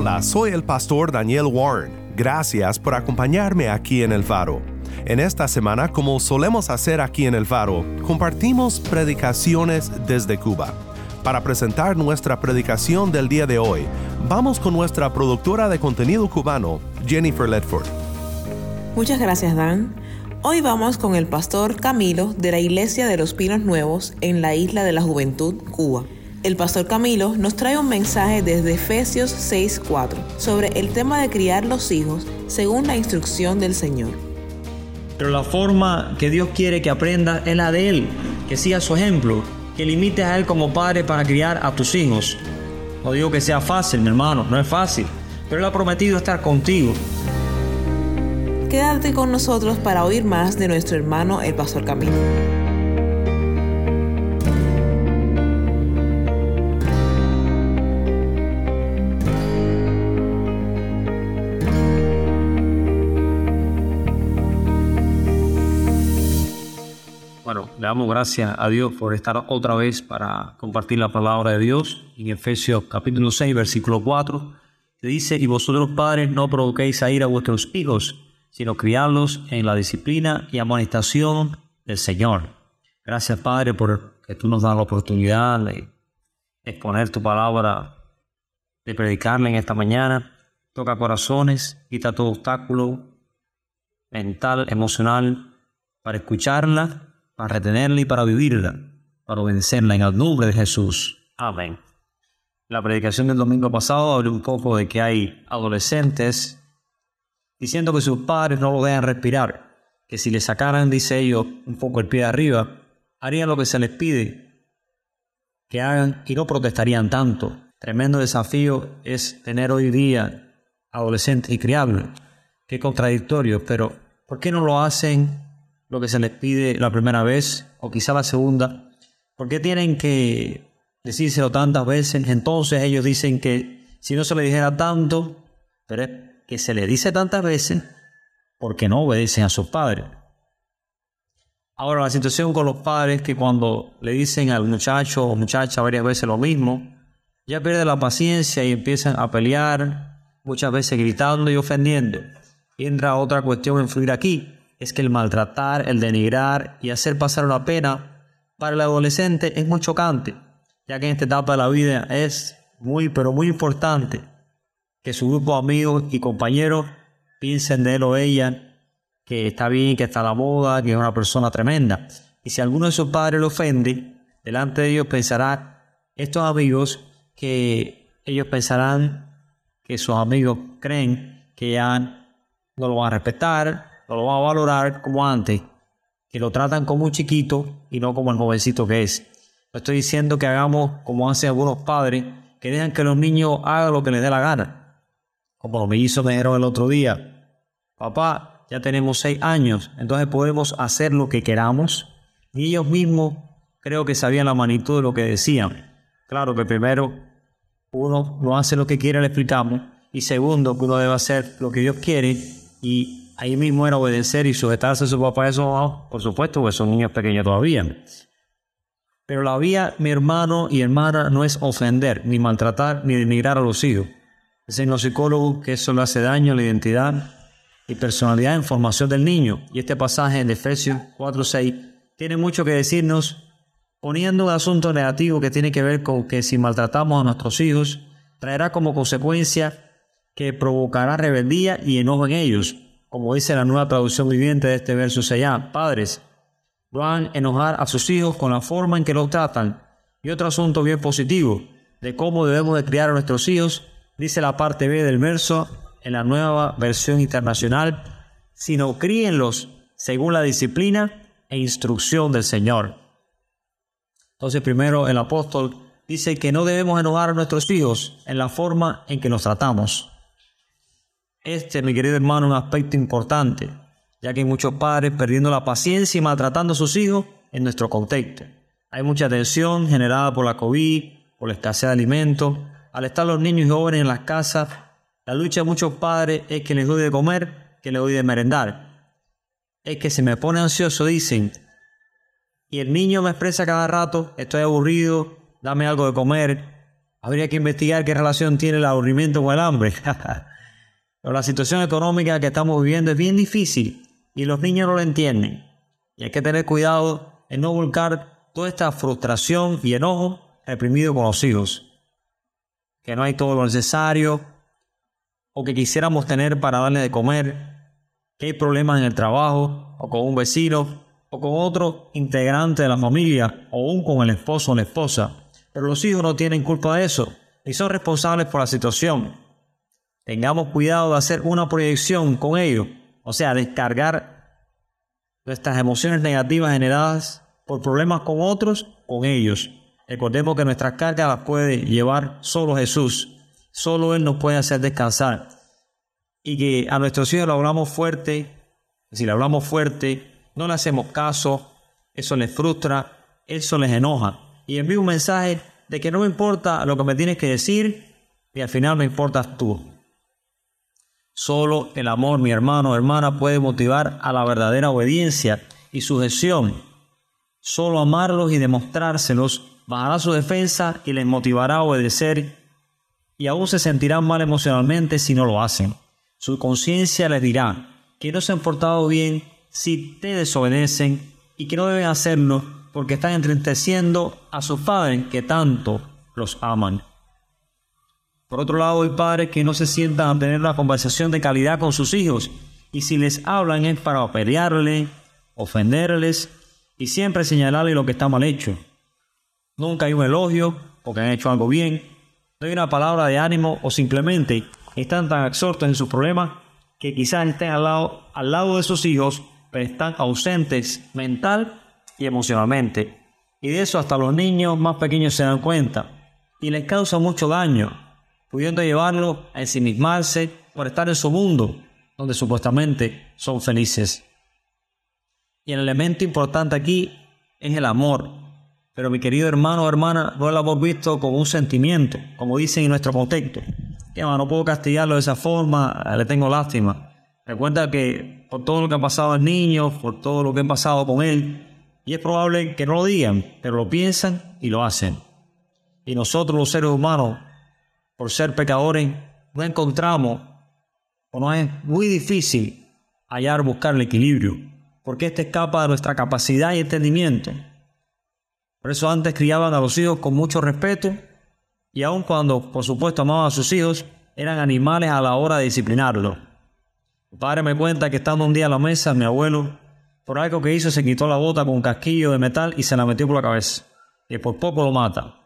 Hola, soy el pastor Daniel Warren. Gracias por acompañarme aquí en El Faro. En esta semana, como solemos hacer aquí en El Faro, compartimos predicaciones desde Cuba. Para presentar nuestra predicación del día de hoy, vamos con nuestra productora de contenido cubano, Jennifer Ledford. Muchas gracias, Dan. Hoy vamos con el pastor Camilo de la Iglesia de los Pinos Nuevos en la Isla de la Juventud, Cuba. El pastor Camilo nos trae un mensaje desde Efesios 6:4 sobre el tema de criar los hijos según la instrucción del Señor. Pero la forma que Dios quiere que aprenda es la de Él, que siga su ejemplo, que limites a Él como padre para criar a tus hijos. No digo que sea fácil, mi hermano, no es fácil, pero Él ha prometido estar contigo. Quédate con nosotros para oír más de nuestro hermano el pastor Camilo. Le damos gracias a Dios por estar otra vez para compartir la palabra de Dios. En Efesios capítulo 6, versículo 4, se dice, y vosotros padres no provoquéis a ir a vuestros hijos, sino criarlos en la disciplina y amonestación del Señor. Gracias Padre por que tú nos das la oportunidad de exponer tu palabra, de predicarla en esta mañana. Toca corazones, quita todo obstáculo mental, emocional, para escucharla para retenerla y para vivirla, para obedecerla en el nombre de Jesús. Amén. La predicación del domingo pasado hablé un poco de que hay adolescentes diciendo que sus padres no lo dejan respirar, que si le sacaran, dice ellos, un poco el pie de arriba, harían lo que se les pide que hagan y no protestarían tanto. Tremendo desafío es tener hoy día adolescentes y criables. Qué contradictorio, pero ¿por qué no lo hacen lo que se les pide la primera vez o quizá la segunda? ¿Por qué tienen que decírselo tantas veces? Entonces ellos dicen que si no se le dijera tanto, pero es que se le dice tantas veces porque no obedecen a sus padres. Ahora la situación con los padres que cuando le dicen al muchacho o muchacha varias veces lo mismo, ya pierde la paciencia y empiezan a pelear, muchas veces gritando y ofendiendo. Y entra otra cuestión a influir aquí, es que el maltratar, el denigrar y hacer pasar una pena para el adolescente es muy chocante, ya que en esta etapa de la vida es muy, pero muy importante que su grupo de amigos y compañeros piensen de él o ella que está bien, que está a la moda, que es una persona tremenda. Y si alguno de sus padres lo ofende, delante de ellos pensará, estos amigos que ellos pensarán que sus amigos creen que ya no lo van a respetar, lo van a valorar como antes, que lo tratan como un chiquito y no como el jovencito que es. No estoy diciendo que hagamos como hacen algunos padres, que dejan que los niños hagan lo que les dé la gana. Como los mellizos me dijeron el otro día, papá, ya tenemos seis años, entonces podemos hacer lo que queramos. Y ellos mismos creo que sabían la magnitud de lo que decían. Claro que primero uno no hace lo que quiere, le explicamos. Y segundo, que uno debe hacer lo que Dios quiere. Y ahí mismo era obedecer y sujetarse a su papá y a su mamá, por supuesto, porque son niños pequeños todavía. Pero la vía, mi hermano y hermana, no es ofender, ni maltratar, ni denigrar a los hijos. Dicen los psicólogos que eso le hace daño a la identidad y personalidad en formación del niño. Y este pasaje en Efesios 4.6 tiene mucho que decirnos, poniendo un asunto negativo que tiene que ver con que si maltratamos a nuestros hijos, traerá como consecuencia que provocará rebeldía y enojo en ellos. Como dice la nueva traducción viviente de este verso 6 padres, a enojar a sus hijos con la forma en que los tratan. Y otro asunto bien positivo de cómo debemos de criar a nuestros hijos, dice la parte B del verso en la nueva versión internacional, sino críenlos según la disciplina e instrucción del Señor. Entonces primero el apóstol dice que no debemos enojar a nuestros hijos en la forma en que nos tratamos. Este, mi querido hermano, es un aspecto importante, ya que hay muchos padres perdiendo la paciencia y maltratando a sus hijos en nuestro contexto. Hay mucha tensión generada por la COVID, por la escasez de alimentos. Al estar los niños y jóvenes en las casas, la lucha de muchos padres es que les doy de comer, que les doy de merendar. Es que se me pone ansioso, dicen, y el niño me expresa cada rato, estoy aburrido, dame algo de comer. Habría que investigar qué relación tiene el aburrimiento con el hambre. Pero la situación económica que estamos viviendo es bien difícil y los niños no lo entienden. Y hay que tener cuidado en no volcar toda esta frustración y enojo reprimido con los hijos. Que no hay todo lo necesario o que quisiéramos tener para darle de comer. Que hay problemas en el trabajo o con un vecino o con otro integrante de la familia o aún con el esposo o la esposa. Pero los hijos no tienen culpa de eso y son responsables por la situación. Tengamos cuidado de hacer una proyección con ellos, o sea, descargar nuestras emociones negativas generadas por problemas con otros, con ellos. Recordemos que nuestras cargas las puede llevar solo Jesús. Solo Él nos puede hacer descansar. Y que a nuestros hijos le hablamos fuerte. Si le hablamos fuerte, no le hacemos caso, eso les frustra, eso les enoja. Y envío un mensaje de que no me importa lo que me tienes que decir y al final me importas tú. Solo el amor, mi hermano o hermana, puede motivar a la verdadera obediencia y sujeción. Solo amarlos y demostrárselos bajará su defensa y les motivará a obedecer y aún se sentirán mal emocionalmente si no lo hacen. Su conciencia les dirá que no se han portado bien si te desobedecen y que no deben hacerlo porque están entristeciendo a sus padres que tanto los aman. Por otro lado, hay padres que no se sientan a tener una conversación de calidad con sus hijos y si les hablan es para pelearle, ofenderles y siempre señalarle lo que está mal hecho. Nunca hay un elogio porque han hecho algo bien, no hay una palabra de ánimo o simplemente están tan absortos en sus problemas que quizás estén al lado, al lado de sus hijos, pero están ausentes mental y emocionalmente. Y de eso hasta los niños más pequeños se dan cuenta y les causa mucho daño pudiendo llevarlo a ensimismarse por estar en su mundo, donde supuestamente son felices. Y el elemento importante aquí es el amor. Pero mi querido hermano o hermana, no lo hemos visto como un sentimiento, como dicen en nuestro contexto. Que no puedo castigarlo de esa forma, le tengo lástima. Recuerda que por todo lo que ha pasado al niño, por todo lo que ha pasado con él, y es probable que no lo digan, pero lo piensan y lo hacen. Y nosotros los seres humanos por ser pecadores, no encontramos o no es muy difícil hallar, buscar el equilibrio, porque este escapa de nuestra capacidad y entendimiento. Por eso antes criaban a los hijos con mucho respeto y aun cuando, por supuesto, amaban a sus hijos, eran animales a la hora de disciplinarlos. Mi padre me cuenta que estando un día a la mesa, mi abuelo, por algo que hizo, se quitó la bota con un casquillo de metal y se la metió por la cabeza. Y por poco lo mata.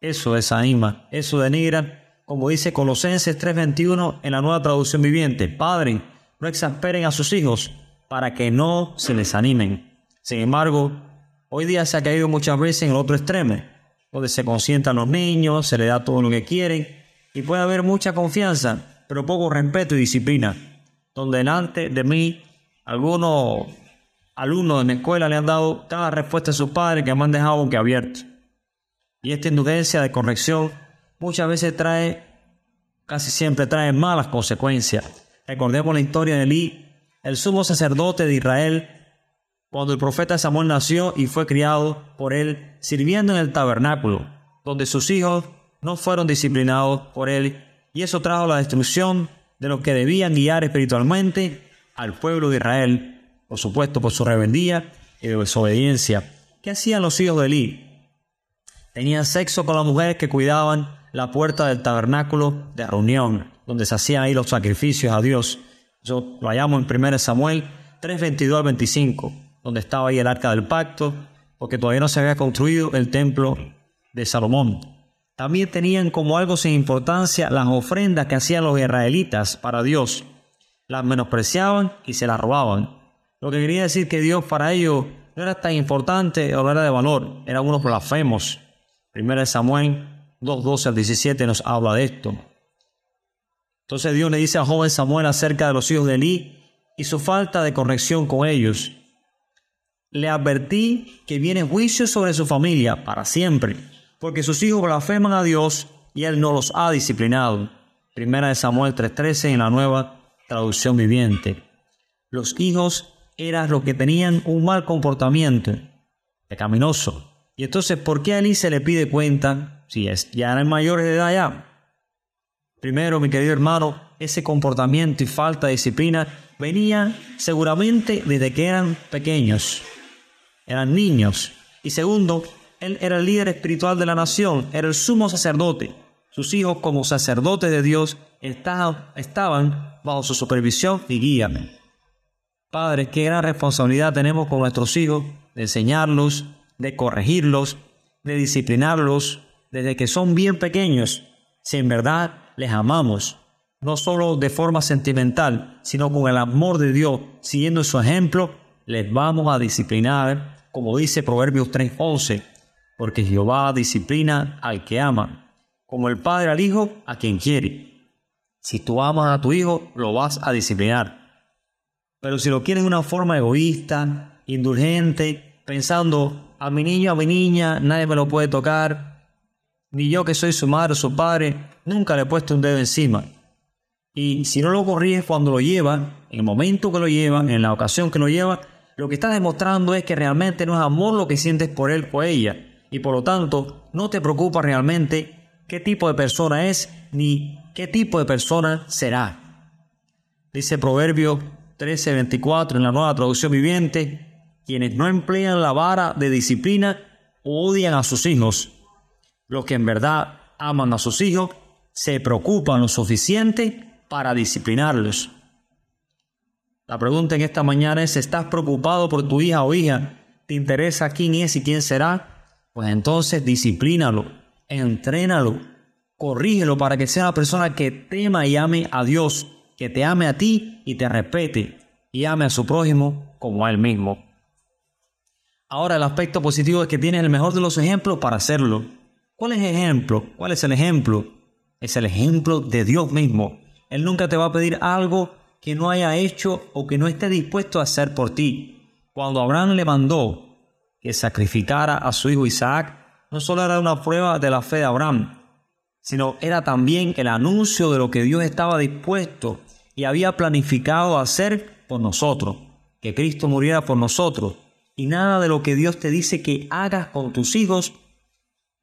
Eso desanima, eso denigra como dice Colosenses 3:21 en la nueva traducción viviente, Padre, no exasperen a sus hijos para que no se les animen. Sin embargo, hoy día se ha caído muchas veces en el otro extremo, donde se consientan los niños, se les da todo lo que quieren y puede haber mucha confianza, pero poco respeto y disciplina. Donde delante de mí, algunos alumnos de mi escuela le han dado cada respuesta a sus padres que me han dejado abierto. Y esta inducencia de corrección muchas veces trae, casi siempre trae malas consecuencias. Recordemos la historia de Elí, el sumo sacerdote de Israel, cuando el profeta Samuel nació y fue criado por él sirviendo en el tabernáculo, donde sus hijos no fueron disciplinados por él, y eso trajo la destrucción de los que debían guiar espiritualmente al pueblo de Israel, por supuesto por su rebeldía y desobediencia. ¿Qué hacían los hijos de Elí? Tenían sexo con las mujeres que cuidaban la puerta del tabernáculo de reunión, donde se hacían ahí los sacrificios a Dios. Eso lo hallamos en 1 Samuel 3, 22 al 25, donde estaba ahí el arca del pacto, porque todavía no se había construido el templo de Salomón. También tenían como algo sin importancia las ofrendas que hacían los israelitas para Dios. Las menospreciaban y se las robaban. Lo que quería decir que Dios para ellos no era tan importante o no era de valor, eran unos blasfemos. Primera de Samuel 2, al 17 nos habla de esto. Entonces Dios le dice al joven Samuel acerca de los hijos de Eli y su falta de corrección con ellos. Le advertí que viene juicio sobre su familia para siempre, porque sus hijos blasfeman a Dios y él no los ha disciplinado. Primera de Samuel 3:13 en la nueva traducción viviente. Los hijos eran los que tenían un mal comportamiento, pecaminoso. Y entonces, ¿por qué a Eli se le pide cuenta si es, ya eran mayores de edad ya? Primero, mi querido hermano, ese comportamiento y falta de disciplina venía seguramente desde que eran pequeños, eran niños. Y segundo, él era el líder espiritual de la nación, era el sumo sacerdote. Sus hijos como sacerdotes de Dios estaban bajo su supervisión y guía. Padre, qué gran responsabilidad tenemos con nuestros hijos de enseñarlos, de corregirlos, de disciplinarlos desde que son bien pequeños, si en verdad les amamos, no solo de forma sentimental, sino con el amor de Dios, siguiendo su ejemplo, les vamos a disciplinar, como dice Proverbios 3:11, porque Jehová disciplina al que ama, como el padre al hijo a quien quiere. Si tú amas a tu hijo, lo vas a disciplinar. Pero si lo quieres de una forma egoísta, indulgente, pensando a mi niño, a mi niña, nadie me lo puede tocar, ni yo que soy su madre o su padre, nunca le he puesto un dedo encima. Y si no lo corriges cuando lo lleva, en el momento que lo lleva, en la ocasión que lo lleva, lo que estás demostrando es que realmente no es amor lo que sientes por él o ella. Y por lo tanto, no te preocupa realmente qué tipo de persona es ni qué tipo de persona será. Dice Proverbio 13:24 en la nueva traducción viviente, quienes no emplean la vara de disciplina odian a sus hijos los que en verdad aman a sus hijos se preocupan lo suficiente para disciplinarlos. La pregunta en esta mañana es, ¿estás preocupado por tu hija o hija? ¿Te interesa quién es y quién será? Pues entonces disciplínalo, entrénalo, corrígelo para que sea una persona que tema y ame a Dios, que te ame a ti y te respete y ame a su prójimo como a él mismo. Ahora el aspecto positivo es que tienes el mejor de los ejemplos para hacerlo. ¿Cuál es el ejemplo? ¿Cuál es el ejemplo? Es el ejemplo de Dios mismo. Él nunca te va a pedir algo que no haya hecho o que no esté dispuesto a hacer por ti. Cuando Abraham le mandó que sacrificara a su hijo Isaac, no solo era una prueba de la fe de Abraham, sino era también el anuncio de lo que Dios estaba dispuesto y había planificado hacer por nosotros, que Cristo muriera por nosotros. Y nada de lo que Dios te dice que hagas con tus hijos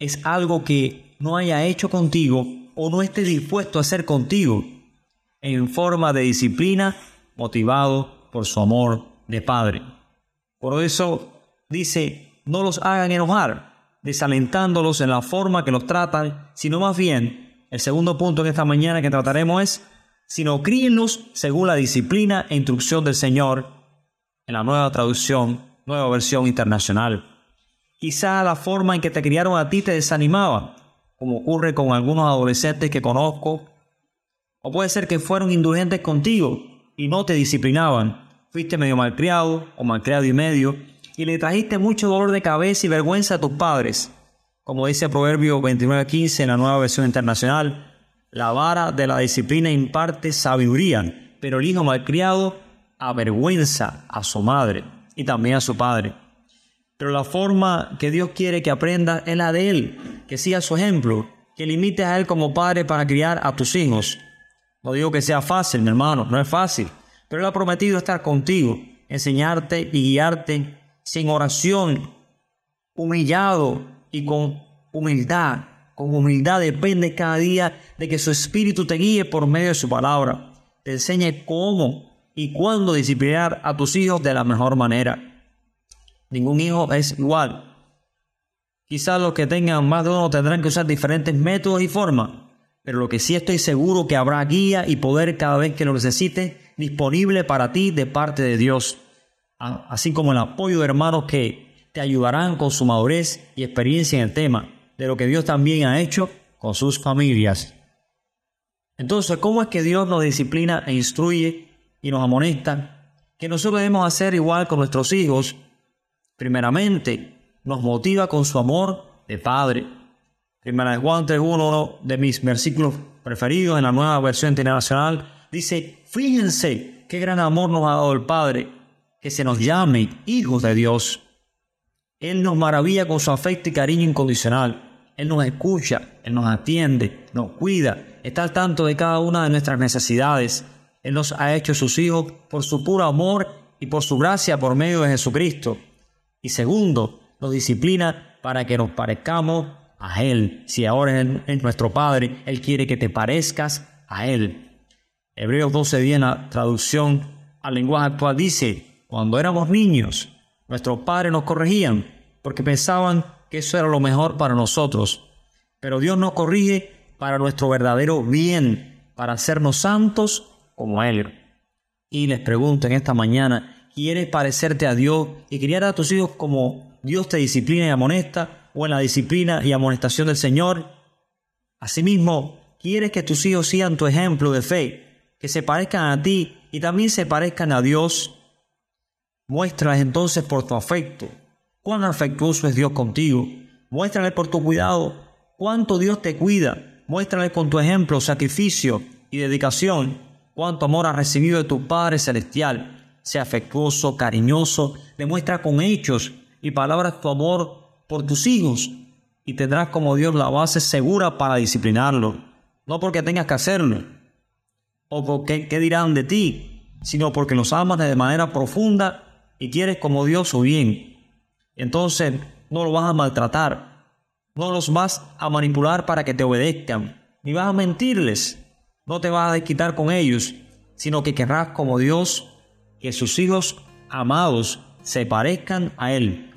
es algo que no haya hecho contigo o no esté dispuesto a hacer contigo en forma de disciplina motivado por su amor de Padre. Por eso dice, no los hagan enojar, desalentándolos en la forma que los tratan, sino más bien, el segundo punto en esta mañana que trataremos es, sino críenlos según la disciplina e instrucción del Señor, en la nueva traducción, nueva versión internacional. Quizá la forma en que te criaron a ti te desanimaba, como ocurre con algunos adolescentes que conozco. O puede ser que fueron indulgentes contigo y no te disciplinaban. Fuiste medio malcriado o malcriado y medio y le trajiste mucho dolor de cabeza y vergüenza a tus padres. Como dice Proverbio 29:15 en la nueva versión internacional, la vara de la disciplina imparte sabiduría, pero el hijo malcriado avergüenza a su madre y también a su padre. Pero la forma que Dios quiere que aprenda es la de Él, que siga su ejemplo, que limites a Él como padre para criar a tus hijos. No digo que sea fácil, mi hermano, no es fácil, pero Él ha prometido estar contigo, enseñarte y guiarte sin oración, humillado y con humildad. Con humildad depende cada día de que su espíritu te guíe por medio de su palabra. Te enseñe cómo y cuándo disciplinar a tus hijos de la mejor manera. Ningún hijo es igual. Quizás los que tengan más de uno tendrán que usar diferentes métodos y formas, pero lo que sí estoy seguro que habrá guía y poder cada vez que lo necesites disponible para ti de parte de Dios, así como el apoyo de hermanos que te ayudarán con su madurez y experiencia en el tema, de lo que Dios también ha hecho con sus familias. Entonces, ¿cómo es que Dios nos disciplina e instruye y nos amonesta? Que nosotros debemos hacer igual con nuestros hijos Primeramente, nos motiva con su amor de Padre. Primera de Juan 3.1, uno de mis versículos preferidos en la nueva versión internacional, dice, fíjense qué gran amor nos ha dado el Padre, que se nos llame hijos de Dios. Él nos maravilla con su afecto y cariño incondicional. Él nos escucha, Él nos atiende, nos cuida, está al tanto de cada una de nuestras necesidades. Él nos ha hecho sus hijos por su puro amor y por su gracia por medio de Jesucristo. Y segundo, nos disciplina para que nos parezcamos a Él. Si ahora es nuestro Padre, Él quiere que te parezcas a Él. Hebreos 12 en la traducción al lenguaje actual dice, cuando éramos niños, nuestros padres nos corregían porque pensaban que eso era lo mejor para nosotros. Pero Dios nos corrige para nuestro verdadero bien, para hacernos santos como Él. Y les pregunto en esta mañana, quieres parecerte a Dios y criar a tus hijos como Dios te disciplina y amonesta, o en la disciplina y amonestación del Señor. Asimismo, quieres que tus hijos sigan tu ejemplo de fe, que se parezcan a ti y también se parezcan a Dios. Muéstrales entonces por tu afecto, cuán afectuoso es Dios contigo. Muéstrale por tu cuidado, cuánto Dios te cuida. Muéstrale con tu ejemplo, sacrificio y dedicación, cuánto amor has recibido de tu Padre Celestial sea afectuoso, cariñoso, demuestra con hechos y palabras tu amor por tus hijos y tendrás como Dios la base segura para disciplinarlo. No porque tengas que hacerlo o porque qué dirán de ti, sino porque los amas de manera profunda y quieres como Dios su bien. Entonces no los vas a maltratar, no los vas a manipular para que te obedezcan, ni vas a mentirles, no te vas a desquitar con ellos, sino que querrás como Dios que sus hijos amados se parezcan a Él,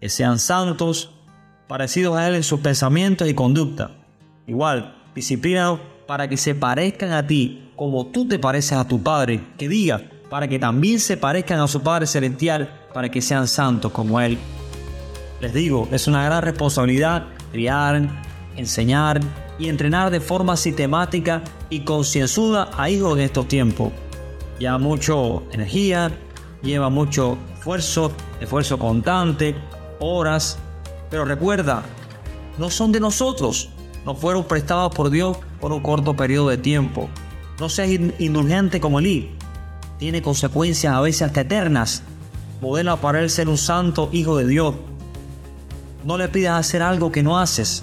que sean santos, parecidos a Él en sus pensamientos y conducta. Igual, disciplinados para que se parezcan a ti como tú te pareces a tu Padre, que diga, para que también se parezcan a su Padre Celestial, para que sean santos como Él. Les digo, es una gran responsabilidad criar, enseñar y entrenar de forma sistemática y concienzuda a hijos en estos tiempos lleva mucho energía, lleva mucho esfuerzo, esfuerzo constante, horas. Pero recuerda, no son de nosotros, no fueron prestados por Dios por un corto periodo de tiempo. No seas indulgente como Elí. Tiene consecuencias a veces hasta eternas. Modela para él ser un santo hijo de Dios. No le pidas hacer algo que no haces.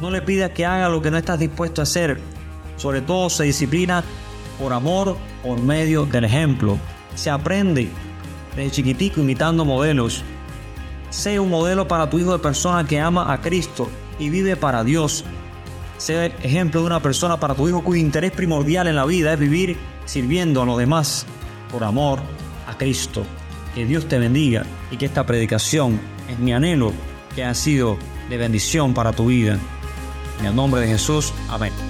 No le pidas que haga lo que no estás dispuesto a hacer. Sobre todo se disciplina por amor, por medio del ejemplo. Se aprende desde chiquitico imitando modelos. Sé un modelo para tu hijo de persona que ama a Cristo y vive para Dios. Sé ejemplo de una persona para tu hijo cuyo interés primordial en la vida es vivir sirviendo a los demás por amor a Cristo. Que Dios te bendiga y que esta predicación es mi anhelo que ha sido de bendición para tu vida. En el nombre de Jesús, amén.